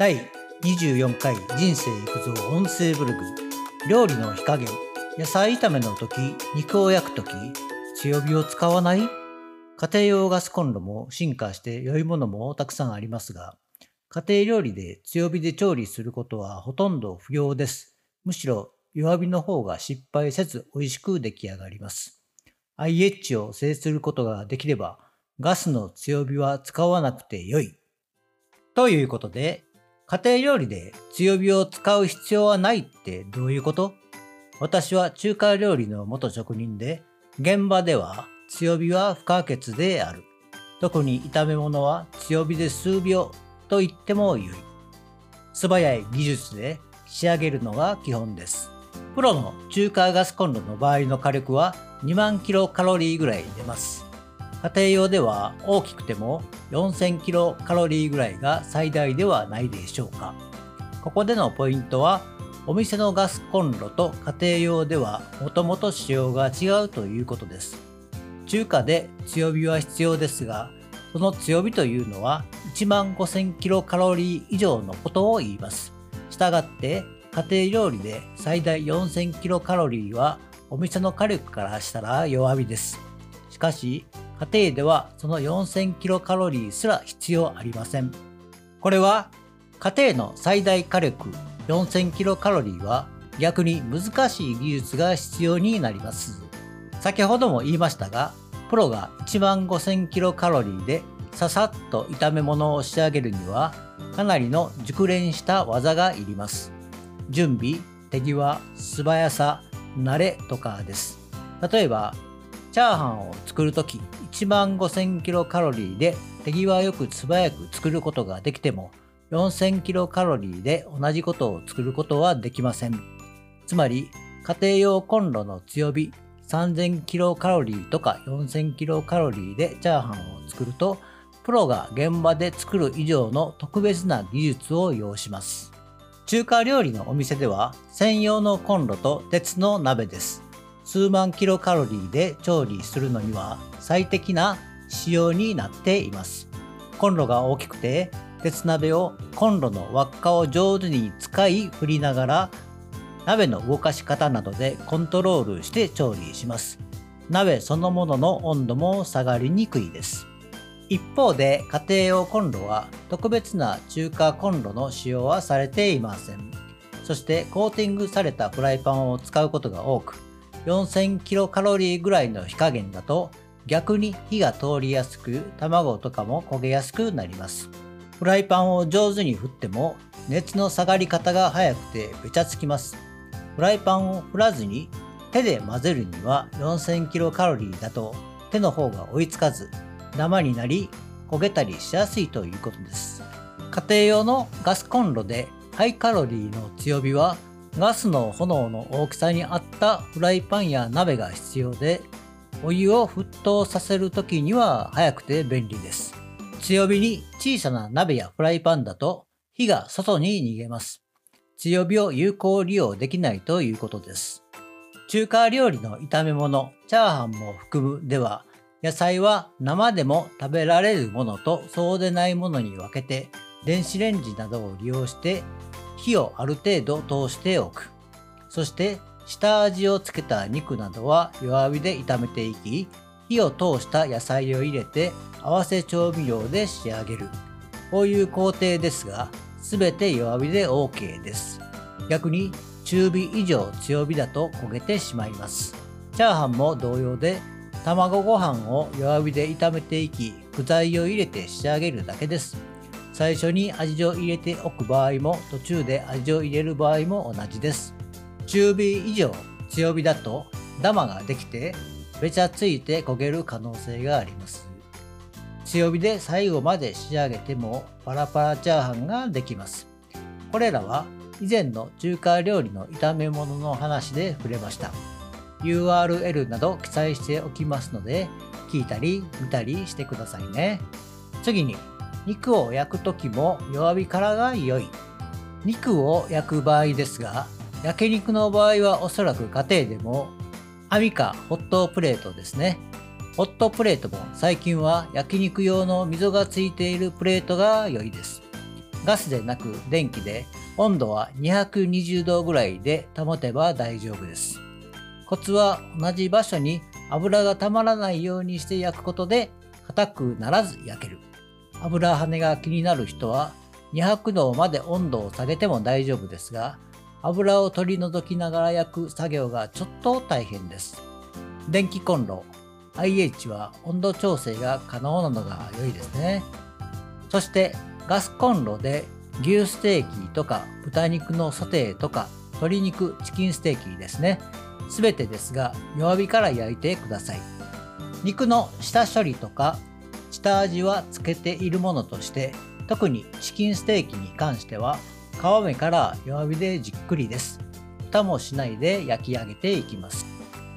第24回人生育造音声ブログ。料理の火加減。野菜炒めの時肉を焼く時強火を使わない？家庭用ガスコンロも進化して良いものもたくさんありますが家庭料理で強火で調理することはほとんど不要です。むしろ弱火の方が失敗せず美味しく出来上がります。IH を制することができればガスの強火は使わなくて良い。ということで家庭料理で強火を使う必要はないってどういうこと？私は中華料理の元職人で、現場では強火は不可欠である。特に炒め物は強火で数秒と言っても良い。素早い技術で仕上げるのが基本です。プロの中華ガスコンロの場合の火力は2万キロカロリーぐらい出ます。家庭用では大きくても4000キロカロリーぐらいが最大ではないでしょうか。ここでのポイントはお店のガスコンロと家庭用ではもともと仕様が違うということです。中華で強火は必要ですが、その強火というのは1万5000キロカロリー以上のことを言います。したがって家庭料理で最大4000キロカロリーはお店の火力からしたら弱火です。しかし家庭ではその4000キロカロリーすら必要ありません。これは家庭の最大火力4000キロカロリーは逆に難しい技術が必要になります。先ほども言いましたが、プロが1万5000キロカロリーでささっと炒め物を仕上げるにはかなりの熟練した技がいります。準備、手際、素早さ、慣れとかです。例えば、チャーハンを作るとき1万5000キロカロリーで手際よく素早く作ることができても4000キロカロリーで同じことを作ることはできません。つまり、家庭用コンロの強火3000キロカロリーとか4000キロカロリーでチャーハンを作ると、プロが現場で作る以上の特別な技術を要します。中華料理のお店では専用のコンロと鉄の鍋です。数万キロカロリーで調理するのには最適な仕様になっています。コンロが大きくて鉄鍋をコンロの輪っかを上手に使い振りながら鍋の動かし方などでコントロールして調理します。鍋そのものの温度も下がりにくいです。一方で家庭用コンロは特別な中華コンロの使用はされていません。そしてコーティングされたフライパンを使うことが多く4000キロカロリーぐらいの火加減だと逆に火が通りやすく卵とかも焦げやすくなります。フライパンを上手に振っても熱の下がり方が早くてべちゃつきます。フライパンを振らずに手で混ぜるには4000キロカロリーだと手の方が追いつかずダマになり焦げたりしやすいということです。家庭用のガスコンロでハイカロリーの強火はガスの炎の大きさに合ったフライパンや鍋が必要でお湯を沸騰させる時には早くて便利です。強火に小さな鍋やフライパンだと火が外に逃げます。強火を有効利用できないということです。中華料理の炒め物、チャーハンも含むでは、野菜は生でも食べられるものとそうでないものに分けて、電子レンジなどを利用して火をある程度通しておく。そして下味をつけた肉などは弱火で炒めていき、火を通した野菜を入れて合わせ調味料で仕上げる。こういう工程ですが、すべて弱火で OK です。逆に中火以上強火だと焦げてしまいます。チャーハンも同様で、卵ご飯を弱火で炒めていき、具材を入れて仕上げるだけです。最初に味を入れておく場合も途中で味を入れる場合も同じです。中火以上強火だとダマができてべちゃついて焦げる可能性があります。強火で最後まで仕上げてもパラパラチャーハンができます。これらは以前の中華料理の炒め物の話で触れました。URL など記載しておきますので聞いたり見たりしてくださいね。次に肉を焼く時も弱火からが良い。肉を焼く場合ですが焼肉の場合はおそらく家庭でも網かホットプレートですね。ホットプレートも最近は焼肉用の溝がついているプレートが良いです。ガスでなく電気で温度は220度ぐらいで保てば大丈夫です。コツは同じ場所に油がたまらないようにして焼くことで硬くならず焼ける。油跳ねが気になる人は200度まで温度を下げても大丈夫ですが油を取り除きながら焼く作業がちょっと大変です。電気コンロ IH は温度調整が可能なのが良いですね。そしてガスコンロで牛ステーキとか豚肉のソテーとか鶏肉チキンステーキですね。すべてですが弱火から焼いてください。肉の下処理とか下味はつけているものとして特にチキンステーキに関しては皮目から弱火でじっくりです。蓋もしないで焼き上げていきます。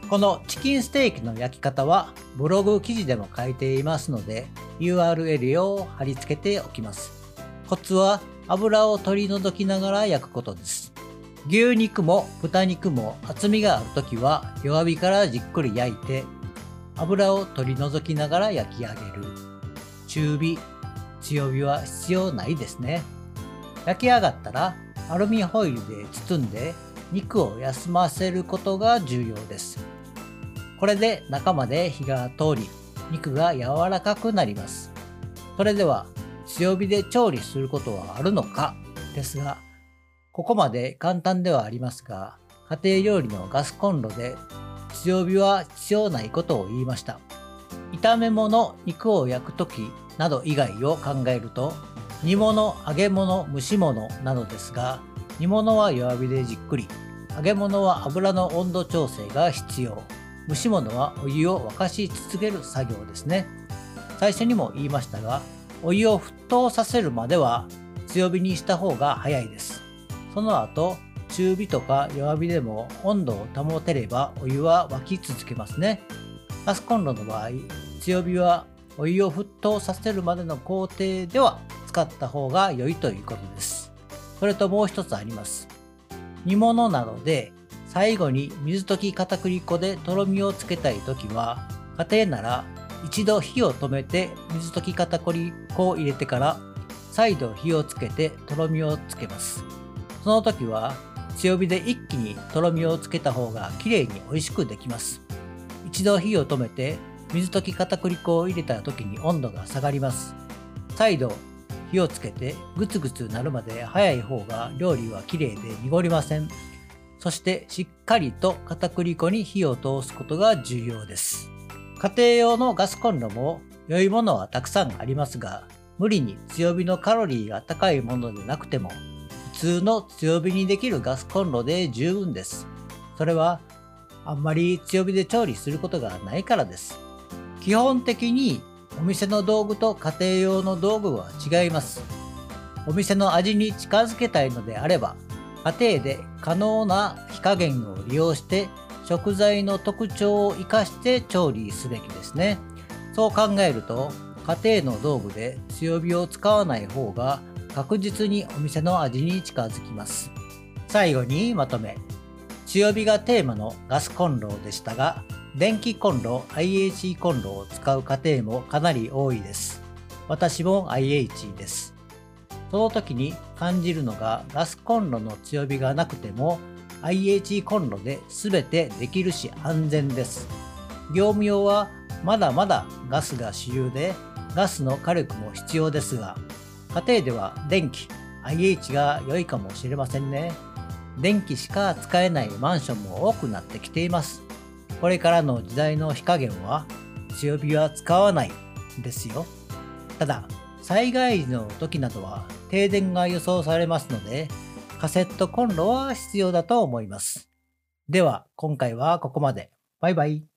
このチキンステーキの焼き方はブログ記事でも書いていますので URL を貼り付けておきます。コツは油を取り除きながら焼くことです。牛肉も豚肉も厚みがある時は弱火からじっくり焼いて油を取り除きながら焼き上げる。中火、強火は必要ないですね。焼き上がったらアルミホイルで包んで肉を休ませることが重要です。これで中まで火が通り、肉が柔らかくなります。それでは強火で調理することはあるのか？ですが、ここまで簡単ではありますが、家庭料理のガスコンロで強火は必要ないことを言いました。炒め物、肉を焼く時など以外を考えると、煮物、揚げ物、蒸し物などですが、煮物は弱火でじっくり、揚げ物は油の温度調整が必要。蒸し物はお湯を沸かし続ける作業ですね。最初にも言いましたが、お湯を沸騰させるまでは強火にした方が早いです。その後、中火とか弱火でも温度を保てればお湯は沸き続けますね。ガスコンロの場合、強火はお湯を沸騰させるまでの工程では使った方が良いということです。それともう一つあります。煮物などで最後に水溶き片栗粉でとろみをつけたい時は家庭なら一度火を止めて水溶き片栗粉を入れてから再度火をつけてとろみをつけますその時は強火で一気にとろみをつけた方がきれいに美味しくできます。一度火を止めて水溶き片栗粉を入れた時に温度が下がります。再度火をつけてグツグツなるまで早い方が料理はきれいで濁りません。そしてしっかりと片栗粉に火を通すことが重要です。家庭用のガスコンロも良いものはたくさんありますが、無理に強火のカロリーが高いものでなくても、通の強火にできるガスコンロで十分です。それは、あんまり強火で調理することがないからです。基本的にお店の道具と家庭用の道具は違います。お店の味に近づけたいのであれば、家庭で可能な火加減を利用して食材の特徴を生かして調理すべきですね。そう考えると家庭の道具で強火を使わない方が確実にお店の味に近づきます。最後にまとめ。強火がテーマのガスコンロでしたが、電気コンロ IH コンロを使う家庭もかなり多いです。私も IH です。その時に感じるのがガスコンロの強火がなくても IH コンロで全てできるし安全です。業務用はまだまだガスが主流でガスの火力も必要ですが家庭では電気 IH が良いかもしれませんね。電気しか使えないマンションも多くなってきています。これからの時代の火加減は強火は使わないですよ。ただ災害時の時などは停電が予想されますので、カセットコンロは必要だと思います。では、今回はここまで。バイバイ。